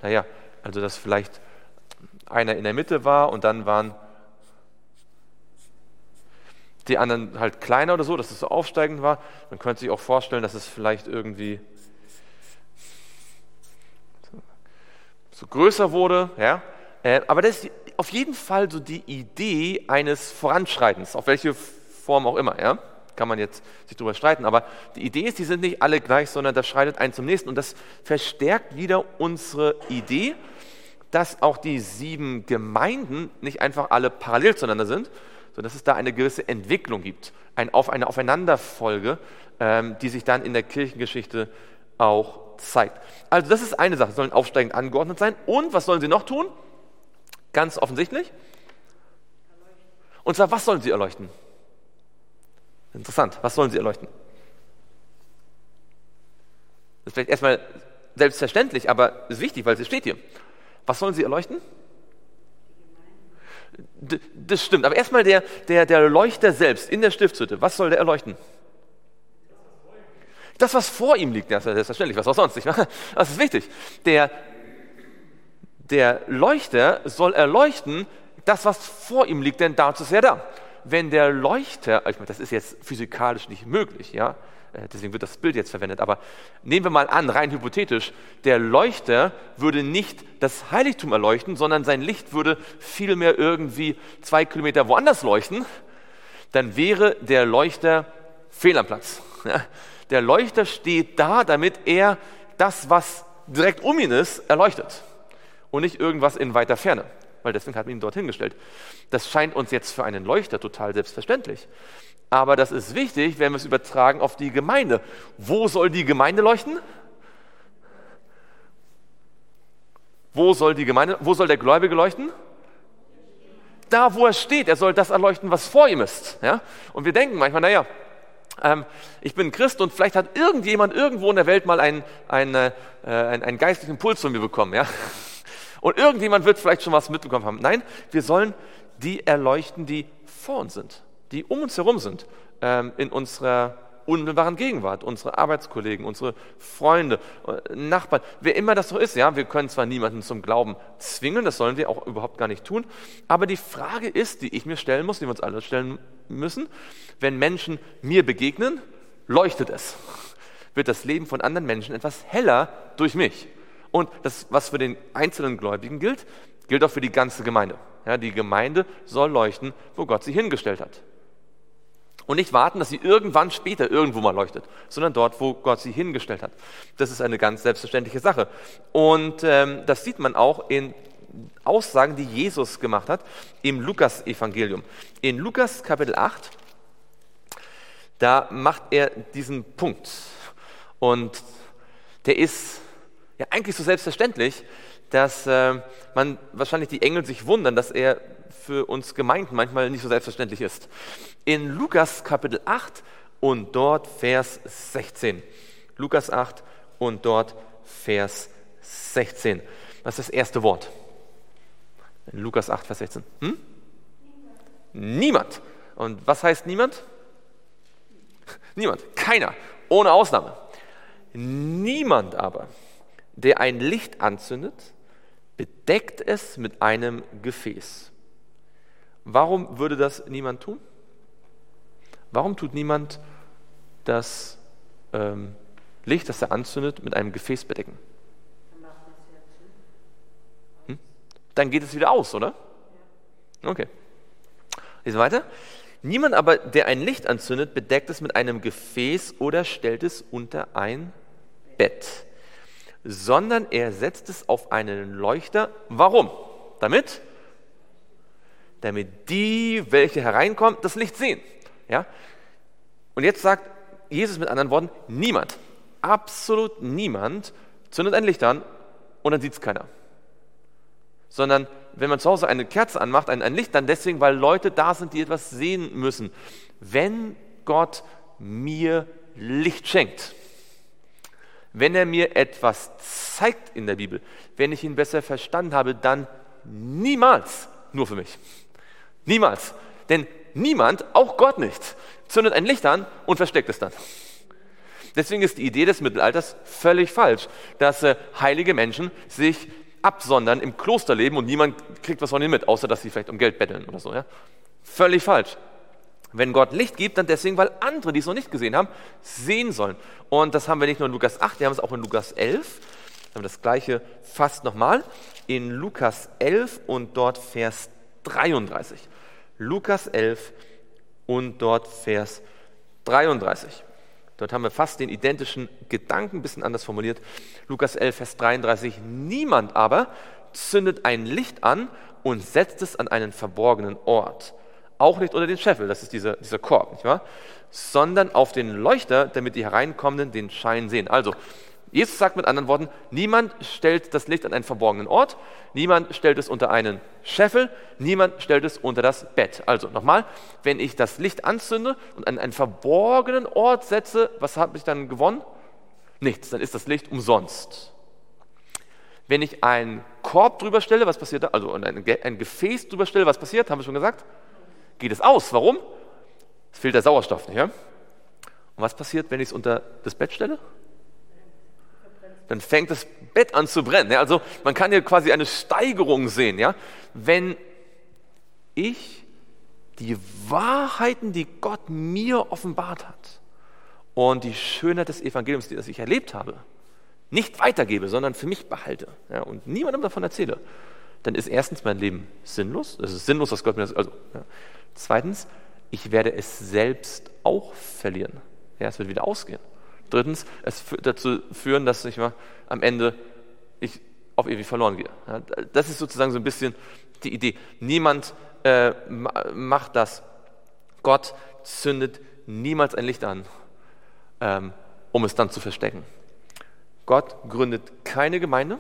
naja, also dass vielleicht einer in der Mitte war und dann waren die anderen halt kleiner oder so, dass es so aufsteigend war. Man könnte sich auch vorstellen, dass es vielleicht irgendwie so größer wurde. Ja? Äh, aber das ist auf jeden Fall so die Idee eines Voranschreitens, auf welche Form auch immer. Ja? Kann man jetzt sich darüber streiten. Aber die Idee ist, die sind nicht alle gleich, sondern das schreitet ein zum nächsten. Und das verstärkt wieder unsere Idee, dass auch die sieben Gemeinden nicht einfach alle parallel zueinander sind, sondern dass es da eine gewisse Entwicklung gibt, ein, auf eine Aufeinanderfolge, ähm, die sich dann in der Kirchengeschichte auch zeigt. Also das ist eine Sache, sollen aufsteigend angeordnet sein. Und was sollen sie noch tun? Ganz offensichtlich. Und zwar, was sollen sie erleuchten? Interessant, was sollen sie erleuchten? Das ist vielleicht erstmal selbstverständlich, aber ist wichtig, weil es steht hier. Was sollen sie erleuchten? D das stimmt, aber erstmal der, der, der Leuchter selbst in der Stiftshütte, was soll der erleuchten? Das, was vor ihm liegt, das ist selbstverständlich, was auch sonst nicht. Das ist wichtig. Der, der Leuchter soll erleuchten, das, was vor ihm liegt, denn dazu ist er da. Wenn der Leuchter, ich meine, das ist jetzt physikalisch nicht möglich, ja, äh, deswegen wird das Bild jetzt verwendet, aber nehmen wir mal an, rein hypothetisch, der Leuchter würde nicht das Heiligtum erleuchten, sondern sein Licht würde vielmehr irgendwie zwei Kilometer woanders leuchten, dann wäre der Leuchter fehl am Platz. Ja, der Leuchter steht da, damit er das, was direkt um ihn ist, erleuchtet und nicht irgendwas in weiter Ferne, weil deswegen hat man ihn dorthin gestellt. Das scheint uns jetzt für einen Leuchter total selbstverständlich. Aber das ist wichtig, wenn wir es übertragen auf die Gemeinde. Wo soll die Gemeinde leuchten? Wo soll die Gemeinde, wo soll der Gläubige leuchten? Da, wo er steht. Er soll das erleuchten, was vor ihm ist. Ja? Und wir denken manchmal, naja, ähm, ich bin Christ und vielleicht hat irgendjemand irgendwo in der Welt mal einen, einen, äh, einen, einen geistlichen Impuls von mir bekommen. Ja? Und irgendjemand wird vielleicht schon was mitbekommen haben. Nein, wir sollen die erleuchten, die vor uns sind, die um uns herum sind, ähm, in unserer unmittelbaren Gegenwart, unsere Arbeitskollegen, unsere Freunde, äh, Nachbarn, wer immer das so ist. Ja, wir können zwar niemanden zum Glauben zwingen, das sollen wir auch überhaupt gar nicht tun, aber die Frage ist, die ich mir stellen muss, die wir uns alle stellen müssen, wenn Menschen mir begegnen, leuchtet es. Wird das Leben von anderen Menschen etwas heller durch mich? Und das, was für den einzelnen Gläubigen gilt, gilt auch für die ganze Gemeinde. Ja, die Gemeinde soll leuchten, wo Gott sie hingestellt hat. Und nicht warten, dass sie irgendwann später irgendwo mal leuchtet, sondern dort, wo Gott sie hingestellt hat. Das ist eine ganz selbstverständliche Sache. Und ähm, das sieht man auch in Aussagen, die Jesus gemacht hat im Lukas-Evangelium. In Lukas Kapitel 8, da macht er diesen Punkt. Und der ist ja eigentlich so selbstverständlich, dass äh, man wahrscheinlich die Engel sich wundern, dass er für uns Gemeinden manchmal nicht so selbstverständlich ist. In Lukas Kapitel 8 und dort Vers 16. Lukas 8 und dort Vers 16. Das ist das erste Wort. In Lukas 8, Vers 16. Hm? Niemand. Und was heißt niemand? Niemand. Keiner. Ohne Ausnahme. Niemand aber der ein Licht anzündet, bedeckt es mit einem Gefäß. Warum würde das niemand tun? Warum tut niemand das ähm, Licht, das er anzündet, mit einem Gefäß bedecken? Hm? Dann geht es wieder aus, oder? Okay. Lesen weiter. Niemand aber, der ein Licht anzündet, bedeckt es mit einem Gefäß oder stellt es unter ein Bett, sondern er setzt es auf einen Leuchter. Warum? Damit? Damit die, welche hereinkommen, das Licht sehen. Ja? Und jetzt sagt Jesus mit anderen Worten, niemand, absolut niemand zündet ein Licht an und dann sieht es keiner. Sondern wenn man zu Hause eine Kerze anmacht, ein, ein Licht, dann deswegen, weil Leute da sind, die etwas sehen müssen. Wenn Gott mir Licht schenkt, wenn er mir etwas zeigt in der Bibel, wenn ich ihn besser verstanden habe, dann niemals nur für mich. Niemals. Denn niemand, auch Gott nicht, zündet ein Licht an und versteckt es dann. Deswegen ist die Idee des Mittelalters völlig falsch, dass äh, heilige Menschen sich absondern, im Kloster leben und niemand kriegt was von ihnen mit, außer dass sie vielleicht um Geld betteln oder so. Ja? Völlig falsch. Wenn Gott Licht gibt, dann deswegen, weil andere, die es noch nicht gesehen haben, sehen sollen. Und das haben wir nicht nur in Lukas 8, wir haben es auch in Lukas 11. Wir haben das gleiche fast nochmal in Lukas 11 und dort Vers 33. Lukas 11 und dort Vers 33. Dort haben wir fast den identischen Gedanken, ein bisschen anders formuliert. Lukas 11, Vers 33. Niemand aber zündet ein Licht an und setzt es an einen verborgenen Ort. Auch nicht unter den Scheffel, das ist dieser, dieser Korb, nicht wahr? Sondern auf den Leuchter, damit die Hereinkommenden den Schein sehen. Also, Jesus sagt mit anderen Worten, niemand stellt das Licht an einen verborgenen Ort, niemand stellt es unter einen Scheffel, niemand stellt es unter das Bett. Also nochmal, wenn ich das Licht anzünde und an einen verborgenen Ort setze, was habe ich dann gewonnen? Nichts, dann ist das Licht umsonst. Wenn ich einen Korb drüber stelle, was passiert da? Also ein, ein Gefäß drüber stelle, was passiert? Haben wir schon gesagt? Geht es aus. Warum? Es fehlt der Sauerstoff nicht. Ja? Und was passiert, wenn ich es unter das Bett stelle? Dann fängt das Bett an zu brennen. Also man kann hier quasi eine Steigerung sehen. Wenn ich die Wahrheiten, die Gott mir offenbart hat und die Schönheit des Evangeliums, das ich erlebt habe, nicht weitergebe, sondern für mich behalte und niemandem davon erzähle, dann ist erstens mein Leben sinnlos. Es ist sinnlos, dass Gott mir das. Also, ja. Zweitens, ich werde es selbst auch verlieren. Ja, es wird wieder ausgehen. Drittens, es wird dazu führen, dass ich mal am Ende ich auf ewig verloren gehe. Das ist sozusagen so ein bisschen die Idee. Niemand äh, macht das. Gott zündet niemals ein Licht an, ähm, um es dann zu verstecken. Gott gründet keine Gemeinde,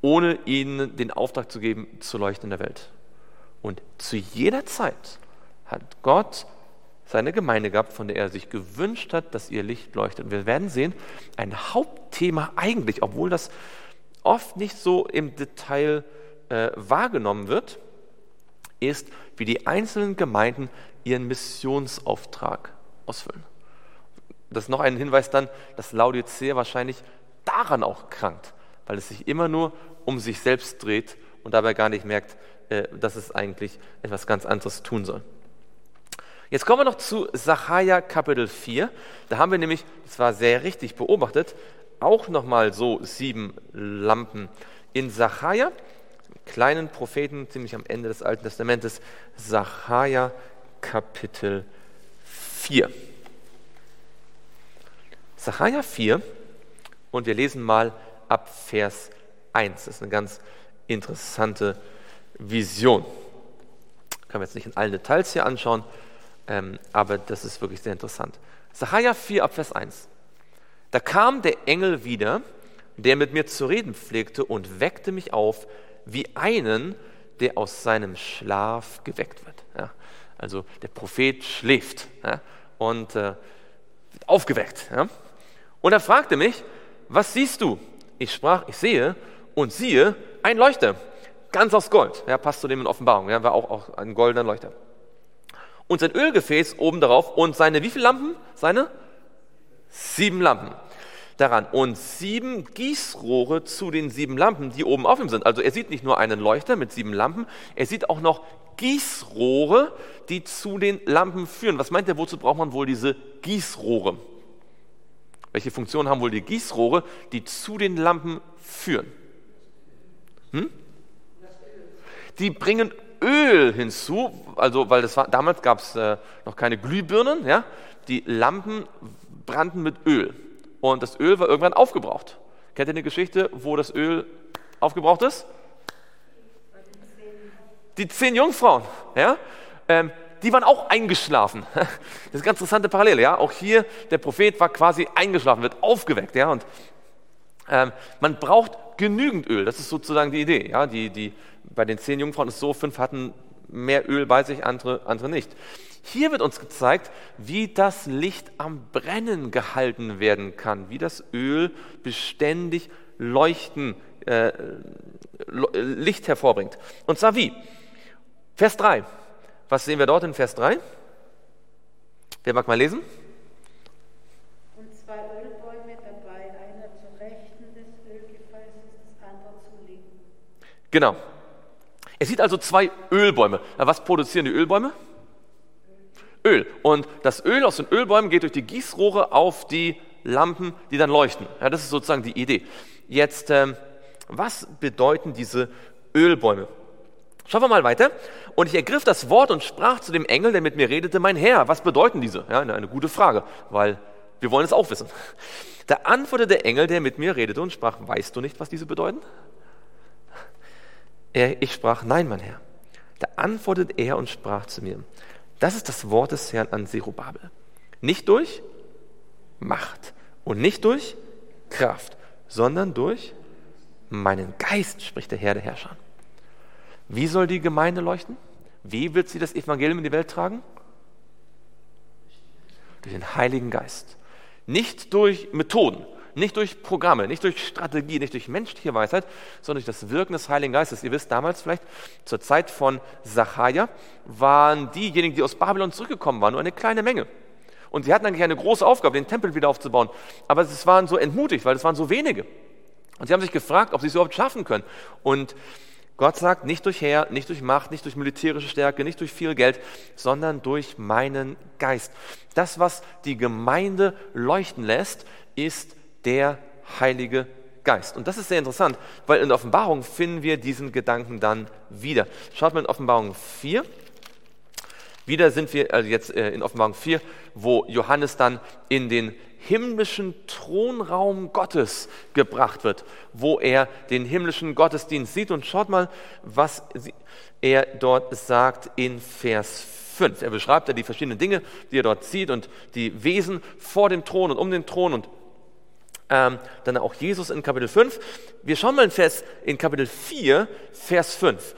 ohne ihnen den Auftrag zu geben, zu leuchten in der Welt. Und zu jeder Zeit hat Gott seine Gemeinde gehabt, von der er sich gewünscht hat, dass ihr Licht leuchtet. Und wir werden sehen, ein Hauptthema eigentlich, obwohl das oft nicht so im Detail äh, wahrgenommen wird, ist, wie die einzelnen Gemeinden ihren Missionsauftrag ausfüllen. Das ist noch ein Hinweis dann, dass Laodicea wahrscheinlich daran auch krankt, weil es sich immer nur um sich selbst dreht und dabei gar nicht merkt, äh, dass es eigentlich etwas ganz anderes tun soll. Jetzt kommen wir noch zu Sacharja Kapitel 4. Da haben wir nämlich, das war sehr richtig beobachtet, auch nochmal so sieben Lampen in Sacharja, kleinen Propheten, ziemlich am Ende des Alten Testamentes, Sacharja Kapitel 4. Sacharja 4 und wir lesen mal ab Vers 1. Das ist eine ganz interessante Vision. Können wir jetzt nicht in allen Details hier anschauen, ähm, aber das ist wirklich sehr interessant. Sacharja 4 ab Vers 1. Da kam der Engel wieder, der mit mir zu reden pflegte und weckte mich auf wie einen, der aus seinem Schlaf geweckt wird. Ja, also der Prophet schläft ja, und äh, wird aufgeweckt. Ja. Und er fragte mich, was siehst du? Ich sprach, ich sehe und siehe ein Leuchter, ganz aus Gold. Ja, passt zu dem in Offenbarung, ja, war auch, auch ein goldener Leuchter und sein Ölgefäß oben darauf und seine wie viele Lampen? Seine sieben Lampen. daran und sieben Gießrohre zu den sieben Lampen, die oben auf ihm sind. Also er sieht nicht nur einen Leuchter mit sieben Lampen, er sieht auch noch Gießrohre, die zu den Lampen führen. Was meint er, wozu braucht man wohl diese Gießrohre? Welche Funktion haben wohl die Gießrohre, die zu den Lampen führen? Hm? Die bringen Öl hinzu, also weil das war, damals gab es äh, noch keine Glühbirnen, ja? die Lampen brannten mit Öl und das Öl war irgendwann aufgebraucht. Kennt ihr eine Geschichte, wo das Öl aufgebraucht ist? Die zehn Jungfrauen, ja? Ähm, die waren auch eingeschlafen. Das ist eine ganz interessante Parallele, ja. Auch hier, der Prophet war quasi eingeschlafen, wird aufgeweckt, ja. Und ähm, man braucht genügend Öl. Das ist sozusagen die Idee, ja. Die, die, bei den zehn Jungfrauen ist so, fünf hatten mehr Öl bei sich, andere, andere nicht. Hier wird uns gezeigt, wie das Licht am Brennen gehalten werden kann, wie das Öl beständig leuchten, äh, Licht hervorbringt. Und zwar wie? Vers 3. Was sehen wir dort in Vers 3? Wer mag mal lesen? Und zwei Ölbäume dabei, einer zur Rechten des Ölgefäßes, das andere zur Linken. Genau. Er sieht also zwei Ölbäume. Was produzieren die Ölbäume? Öl. Und das Öl aus den Ölbäumen geht durch die Gießrohre auf die Lampen, die dann leuchten. Ja, das ist sozusagen die Idee. Jetzt, ähm, was bedeuten diese Ölbäume? Schauen wir mal weiter. Und ich ergriff das Wort und sprach zu dem Engel, der mit mir redete, mein Herr, was bedeuten diese? Ja, eine, eine gute Frage, weil wir wollen es auch wissen. Da antwortete der Engel, der mit mir redete und sprach, weißt du nicht, was diese bedeuten? Er, ich sprach, nein, mein Herr. Da antwortete er und sprach zu mir, das ist das Wort des Herrn an Zerubabel. Nicht durch Macht und nicht durch Kraft, sondern durch meinen Geist, spricht der Herr der Herrscher. Wie soll die Gemeinde leuchten? Wie wird sie das Evangelium in die Welt tragen? Durch den Heiligen Geist. Nicht durch Methoden, nicht durch Programme, nicht durch Strategie, nicht durch menschliche Weisheit, sondern durch das Wirken des Heiligen Geistes. Ihr wisst, damals vielleicht zur Zeit von Sacharja waren diejenigen, die aus Babylon zurückgekommen waren, nur eine kleine Menge. Und sie hatten eigentlich eine große Aufgabe, den Tempel wieder aufzubauen. Aber sie waren so entmutigt, weil es waren so wenige. Und sie haben sich gefragt, ob sie es überhaupt schaffen können. Und Gott sagt, nicht durch Heer, nicht durch Macht, nicht durch militärische Stärke, nicht durch viel Geld, sondern durch meinen Geist. Das, was die Gemeinde leuchten lässt, ist der Heilige Geist. Und das ist sehr interessant, weil in der Offenbarung finden wir diesen Gedanken dann wieder. Schaut mal in Offenbarung 4. Wieder sind wir also jetzt äh, in Offenbarung 4, wo Johannes dann in den himmlischen Thronraum Gottes gebracht wird, wo er den himmlischen Gottesdienst sieht. Und schaut mal, was er dort sagt in Vers 5. Er beschreibt ja die verschiedenen Dinge, die er dort sieht und die Wesen vor dem Thron und um den Thron und ähm, dann auch Jesus in Kapitel 5. Wir schauen mal in, Vers, in Kapitel 4, Vers 5.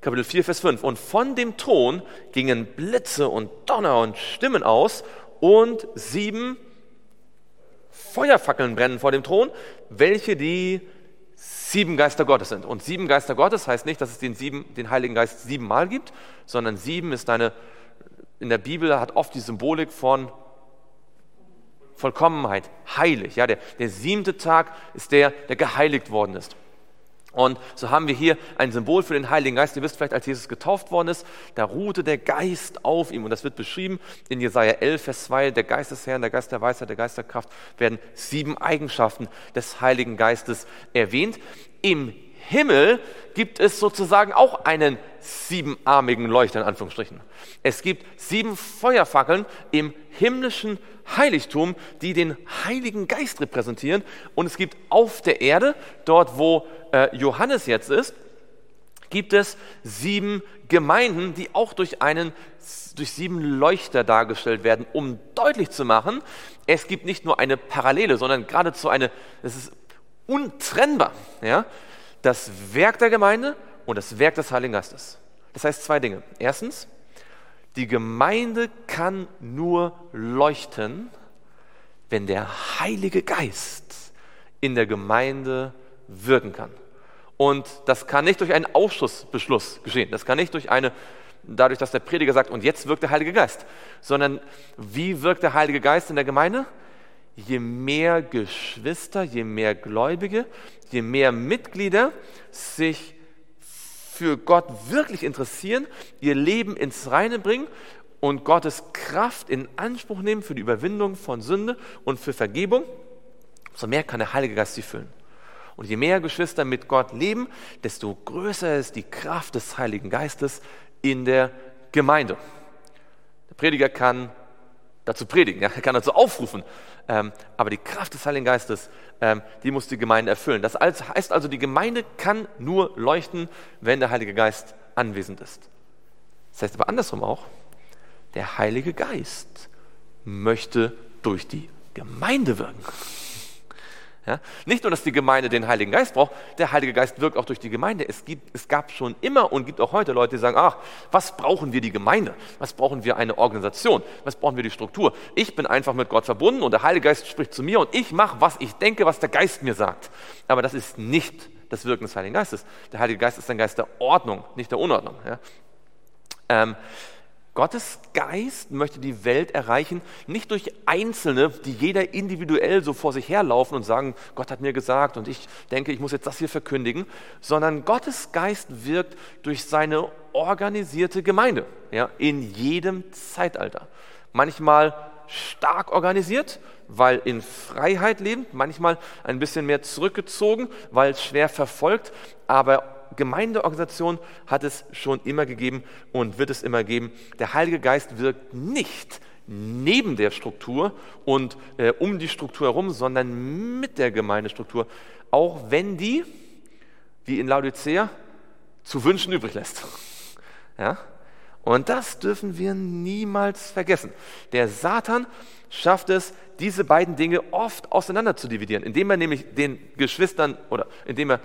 Kapitel 4, Vers 5. Und von dem Thron gingen Blitze und Donner und Stimmen aus und sieben Feuerfackeln brennen vor dem Thron, welche die sieben Geister Gottes sind. Und sieben Geister Gottes heißt nicht, dass es den, sieben, den Heiligen Geist siebenmal gibt, sondern sieben ist eine, in der Bibel hat oft die Symbolik von Vollkommenheit, heilig. Ja, der, der siebte Tag ist der, der geheiligt worden ist. Und so haben wir hier ein Symbol für den Heiligen Geist. Ihr wisst vielleicht, als Jesus getauft worden ist, da ruhte der Geist auf ihm. Und das wird beschrieben in Jesaja 11, Vers 2. Der Geist des Herrn, der Geist der Weisheit, der Geist der Kraft werden sieben Eigenschaften des Heiligen Geistes erwähnt. Im Himmel gibt es sozusagen auch einen siebenarmigen Leuchter in Anführungsstrichen. Es gibt sieben Feuerfackeln im himmlischen Heiligtum, die den Heiligen Geist repräsentieren. Und es gibt auf der Erde, dort wo äh, Johannes jetzt ist, gibt es sieben Gemeinden, die auch durch einen durch sieben Leuchter dargestellt werden, um deutlich zu machen, es gibt nicht nur eine Parallele, sondern geradezu eine, es ist untrennbar, ja, das Werk der Gemeinde und das Werk des Heiligen Geistes. Das heißt zwei Dinge. Erstens, die Gemeinde kann nur leuchten, wenn der Heilige Geist in der Gemeinde wirken kann. Und das kann nicht durch einen Ausschussbeschluss geschehen. Das kann nicht durch eine, dadurch, dass der Prediger sagt, und jetzt wirkt der Heilige Geist, sondern wie wirkt der Heilige Geist in der Gemeinde? Je mehr Geschwister, je mehr Gläubige, je mehr Mitglieder sich für Gott wirklich interessieren, ihr Leben ins Reine bringen und Gottes Kraft in Anspruch nehmen für die Überwindung von Sünde und für Vergebung, umso mehr kann der Heilige Geist sie füllen. Und je mehr Geschwister mit Gott leben, desto größer ist die Kraft des Heiligen Geistes in der Gemeinde. Der Prediger kann dazu predigen, ja, er kann dazu aufrufen, ähm, aber die Kraft des Heiligen Geistes, ähm, die muss die Gemeinde erfüllen. Das heißt also, die Gemeinde kann nur leuchten, wenn der Heilige Geist anwesend ist. Das heißt aber andersrum auch, der Heilige Geist möchte durch die Gemeinde wirken. Ja? Nicht nur, dass die Gemeinde den Heiligen Geist braucht, der Heilige Geist wirkt auch durch die Gemeinde. Es, gibt, es gab schon immer und gibt auch heute Leute, die sagen, ach, was brauchen wir die Gemeinde? Was brauchen wir eine Organisation? Was brauchen wir die Struktur? Ich bin einfach mit Gott verbunden und der Heilige Geist spricht zu mir und ich mache, was ich denke, was der Geist mir sagt. Aber das ist nicht das Wirken des Heiligen Geistes. Der Heilige Geist ist ein Geist der Ordnung, nicht der Unordnung. Ja? Ähm, Gottes Geist möchte die Welt erreichen, nicht durch Einzelne, die jeder individuell so vor sich herlaufen und sagen, Gott hat mir gesagt und ich denke, ich muss jetzt das hier verkündigen, sondern Gottes Geist wirkt durch seine organisierte Gemeinde ja, in jedem Zeitalter. Manchmal stark organisiert, weil in Freiheit lebend, manchmal ein bisschen mehr zurückgezogen, weil schwer verfolgt, aber Gemeindeorganisation hat es schon immer gegeben und wird es immer geben. Der Heilige Geist wirkt nicht neben der Struktur und äh, um die Struktur herum, sondern mit der Gemeindestruktur, auch wenn die, wie in Laodicea, zu wünschen übrig lässt. Ja? Und das dürfen wir niemals vergessen. Der Satan schafft es, diese beiden Dinge oft auseinander zu dividieren, indem er nämlich den Geschwistern oder indem er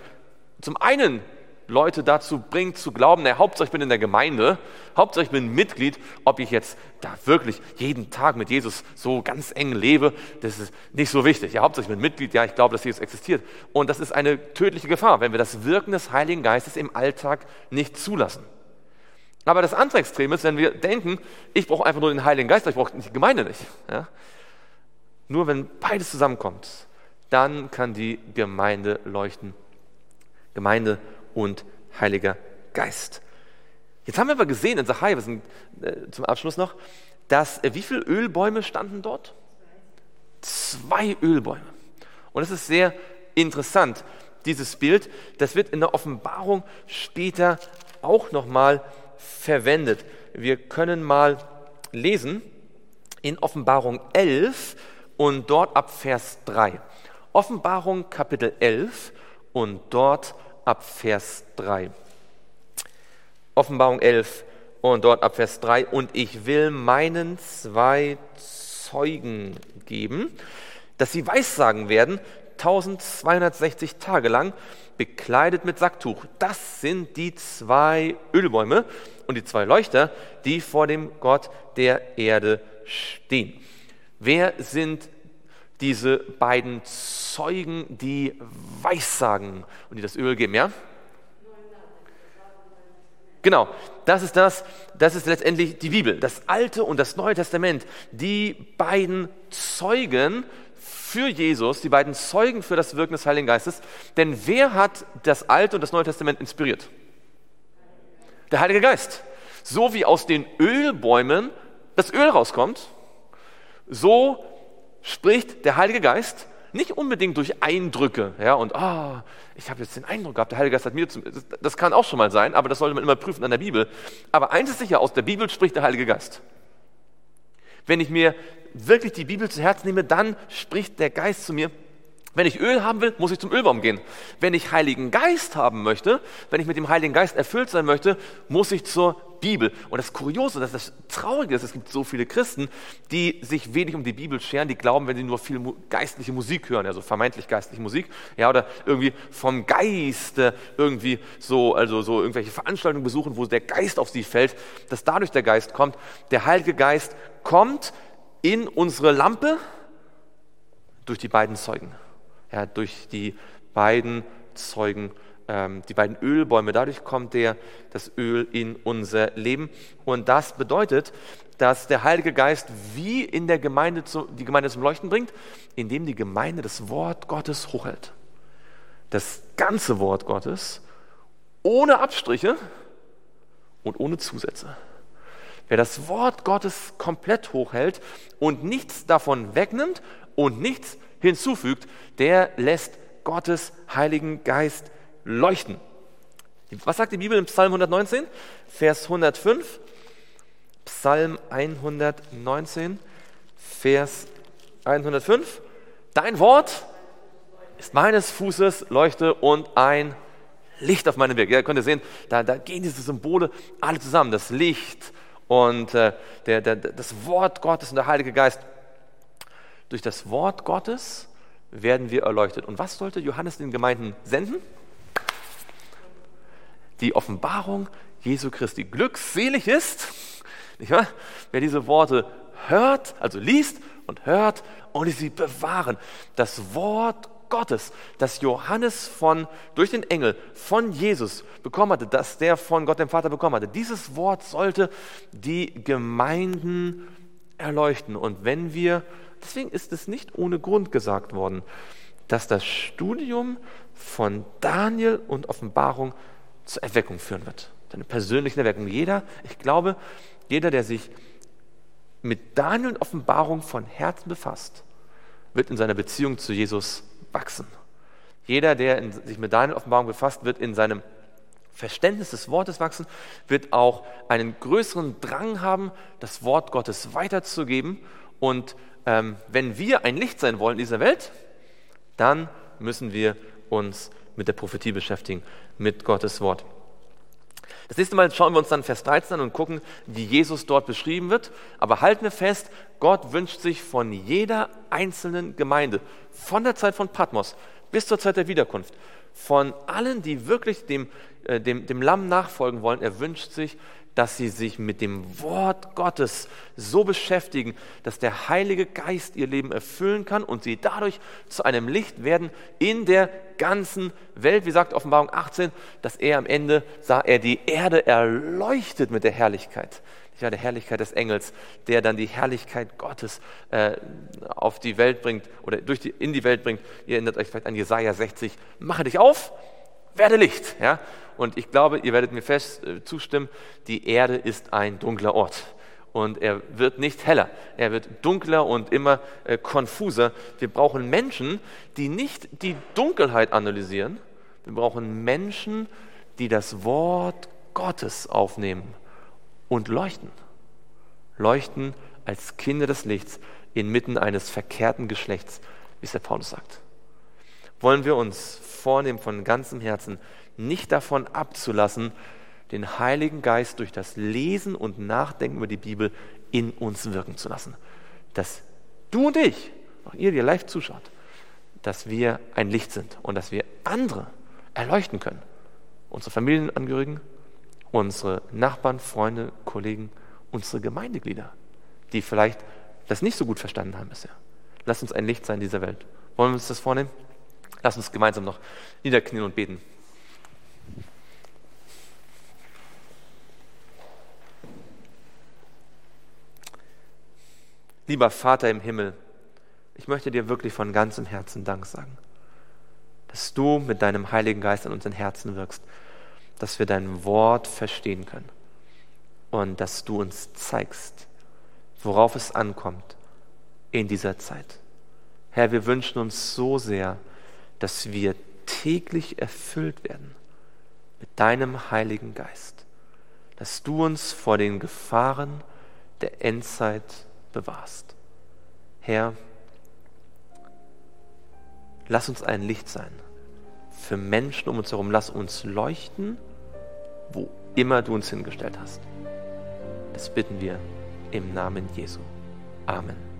zum einen Leute dazu bringt, zu glauben, naja, Hauptsache ich bin in der Gemeinde, Hauptsache ich bin Mitglied, ob ich jetzt da wirklich jeden Tag mit Jesus so ganz eng lebe, das ist nicht so wichtig. Ja, Hauptsache ich bin Mitglied, ja, ich glaube, dass Jesus existiert. Und das ist eine tödliche Gefahr, wenn wir das Wirken des Heiligen Geistes im Alltag nicht zulassen. Aber das andere Extrem ist, wenn wir denken, ich brauche einfach nur den Heiligen Geist, ich brauche die Gemeinde nicht. Ja? Nur wenn beides zusammenkommt, dann kann die Gemeinde leuchten. Gemeinde und Heiliger Geist. Jetzt haben wir aber gesehen in Sacharja, wir sind äh, zum Abschluss noch, dass äh, wie viele Ölbäume standen dort? Zwei Ölbäume. Und das ist sehr interessant, dieses Bild. Das wird in der Offenbarung später auch nochmal verwendet. Wir können mal lesen in Offenbarung 11 und dort ab Vers 3. Offenbarung Kapitel 11 und dort Vers 3. Offenbarung 11 und dort ab Vers 3. Und ich will meinen zwei Zeugen geben, dass sie Weissagen werden, 1260 Tage lang, bekleidet mit Sacktuch. Das sind die zwei Ölbäume und die zwei Leuchter, die vor dem Gott der Erde stehen. Wer sind diese beiden Zeugen, die Weissagen und die das Öl geben, ja? Genau, das ist das, das ist letztendlich die Bibel, das Alte und das Neue Testament, die beiden Zeugen für Jesus, die beiden Zeugen für das Wirken des Heiligen Geistes. Denn wer hat das Alte und das Neue Testament inspiriert? Der Heilige Geist. So wie aus den Ölbäumen das Öl rauskommt, so spricht der Heilige Geist nicht unbedingt durch Eindrücke, ja, und ah, oh, ich habe jetzt den Eindruck gehabt, der Heilige Geist hat mir, zum, das, das kann auch schon mal sein, aber das sollte man immer prüfen an der Bibel. Aber eins ist sicher, aus der Bibel spricht der Heilige Geist. Wenn ich mir wirklich die Bibel zu Herzen nehme, dann spricht der Geist zu mir. Wenn ich Öl haben will, muss ich zum Ölbaum gehen. Wenn ich Heiligen Geist haben möchte, wenn ich mit dem Heiligen Geist erfüllt sein möchte, muss ich zur Bibel. Und das Kuriose, das, das Traurige ist, es gibt so viele Christen, die sich wenig um die Bibel scheren, die glauben, wenn sie nur viel geistliche Musik hören, also vermeintlich geistliche Musik, ja, oder irgendwie vom Geiste irgendwie so, also so irgendwelche Veranstaltungen besuchen, wo der Geist auf sie fällt, dass dadurch der Geist kommt. Der Heilige Geist kommt in unsere Lampe durch die beiden Zeugen, ja, durch die beiden Zeugen ähm, die beiden Ölbäume. Dadurch kommt der, das Öl in unser Leben. Und das bedeutet, dass der Heilige Geist wie in der Gemeinde zu, die Gemeinde zum Leuchten bringt, indem die Gemeinde das Wort Gottes hochhält. Das ganze Wort Gottes ohne Abstriche und ohne Zusätze. Wer das Wort Gottes komplett hochhält und nichts davon wegnimmt und nichts hinzufügt, der lässt Gottes Heiligen Geist leuchten. Was sagt die Bibel im Psalm 119, Vers 105? Psalm 119, Vers 105. Dein Wort ist meines Fußes Leuchte und ein Licht auf meinem Weg. Ja, könnt ihr sehen, da, da gehen diese Symbole alle zusammen. Das Licht und äh, der, der, das Wort Gottes und der Heilige Geist. Durch das Wort Gottes werden wir erleuchtet. Und was sollte Johannes den Gemeinden senden? Die Offenbarung Jesu Christi. Glückselig ist, nicht wahr? wer diese Worte hört, also liest und hört und sie bewahren. Das Wort Gottes, das Johannes von, durch den Engel von Jesus bekommen hatte, das der von Gott dem Vater bekommen hatte. Dieses Wort sollte die Gemeinden erleuchten. Und wenn wir, deswegen ist es nicht ohne Grund gesagt worden, dass das Studium von Daniel und Offenbarung zur Erweckung führen wird. Eine persönliche Erweckung. Jeder, ich glaube, jeder, der sich mit Daniel und Offenbarung von Herzen befasst, wird in seiner Beziehung zu Jesus wachsen. Jeder, der in, sich mit Daniel Offenbarung befasst, wird in seinem Verständnis des Wortes wachsen, wird auch einen größeren Drang haben, das Wort Gottes weiterzugeben. Und ähm, wenn wir ein Licht sein wollen in dieser Welt, dann müssen wir uns mit der Prophetie beschäftigen, mit Gottes Wort. Das nächste Mal schauen wir uns dann Vers 13 an und gucken, wie Jesus dort beschrieben wird. Aber halten wir fest, Gott wünscht sich von jeder einzelnen Gemeinde, von der Zeit von Patmos bis zur Zeit der Wiederkunft, von allen, die wirklich dem, äh, dem, dem Lamm nachfolgen wollen, er wünscht sich, dass sie sich mit dem Wort Gottes so beschäftigen, dass der Heilige Geist ihr Leben erfüllen kann und sie dadurch zu einem Licht werden in der ganzen Welt. Wie sagt Offenbarung 18, dass er am Ende sah er die Erde erleuchtet mit der Herrlichkeit. Ja, der Herrlichkeit des Engels, der dann die Herrlichkeit Gottes äh, auf die Welt bringt oder durch die, in die Welt bringt. Ihr erinnert euch vielleicht an Jesaja 60. Mache dich auf, werde Licht. Ja? Und ich glaube, ihr werdet mir fest äh, zustimmen, die Erde ist ein dunkler Ort. Und er wird nicht heller, er wird dunkler und immer äh, konfuser. Wir brauchen Menschen, die nicht die Dunkelheit analysieren. Wir brauchen Menschen, die das Wort Gottes aufnehmen und leuchten. Leuchten als Kinder des Lichts inmitten eines verkehrten Geschlechts, wie es der Paulus sagt. Wollen wir uns vornehmen von ganzem Herzen, nicht davon abzulassen, den Heiligen Geist durch das Lesen und Nachdenken über die Bibel in uns wirken zu lassen. Dass du und ich, auch ihr, die live zuschaut, dass wir ein Licht sind und dass wir andere erleuchten können. Unsere Familienangehörigen, unsere Nachbarn, Freunde, Kollegen, unsere Gemeindeglieder, die vielleicht das nicht so gut verstanden haben bisher. Lass uns ein Licht sein in dieser Welt. Wollen wir uns das vornehmen? Lass uns gemeinsam noch niederknien und beten. Lieber Vater im Himmel, ich möchte dir wirklich von ganzem Herzen Dank sagen, dass du mit deinem Heiligen Geist in unseren Herzen wirkst, dass wir dein Wort verstehen können und dass du uns zeigst, worauf es ankommt in dieser Zeit. Herr, wir wünschen uns so sehr, dass wir täglich erfüllt werden mit deinem Heiligen Geist, dass du uns vor den Gefahren der Endzeit bewahrst. Herr, lass uns ein Licht sein. Für Menschen um uns herum, lass uns leuchten, wo immer du uns hingestellt hast. Das bitten wir im Namen Jesu. Amen.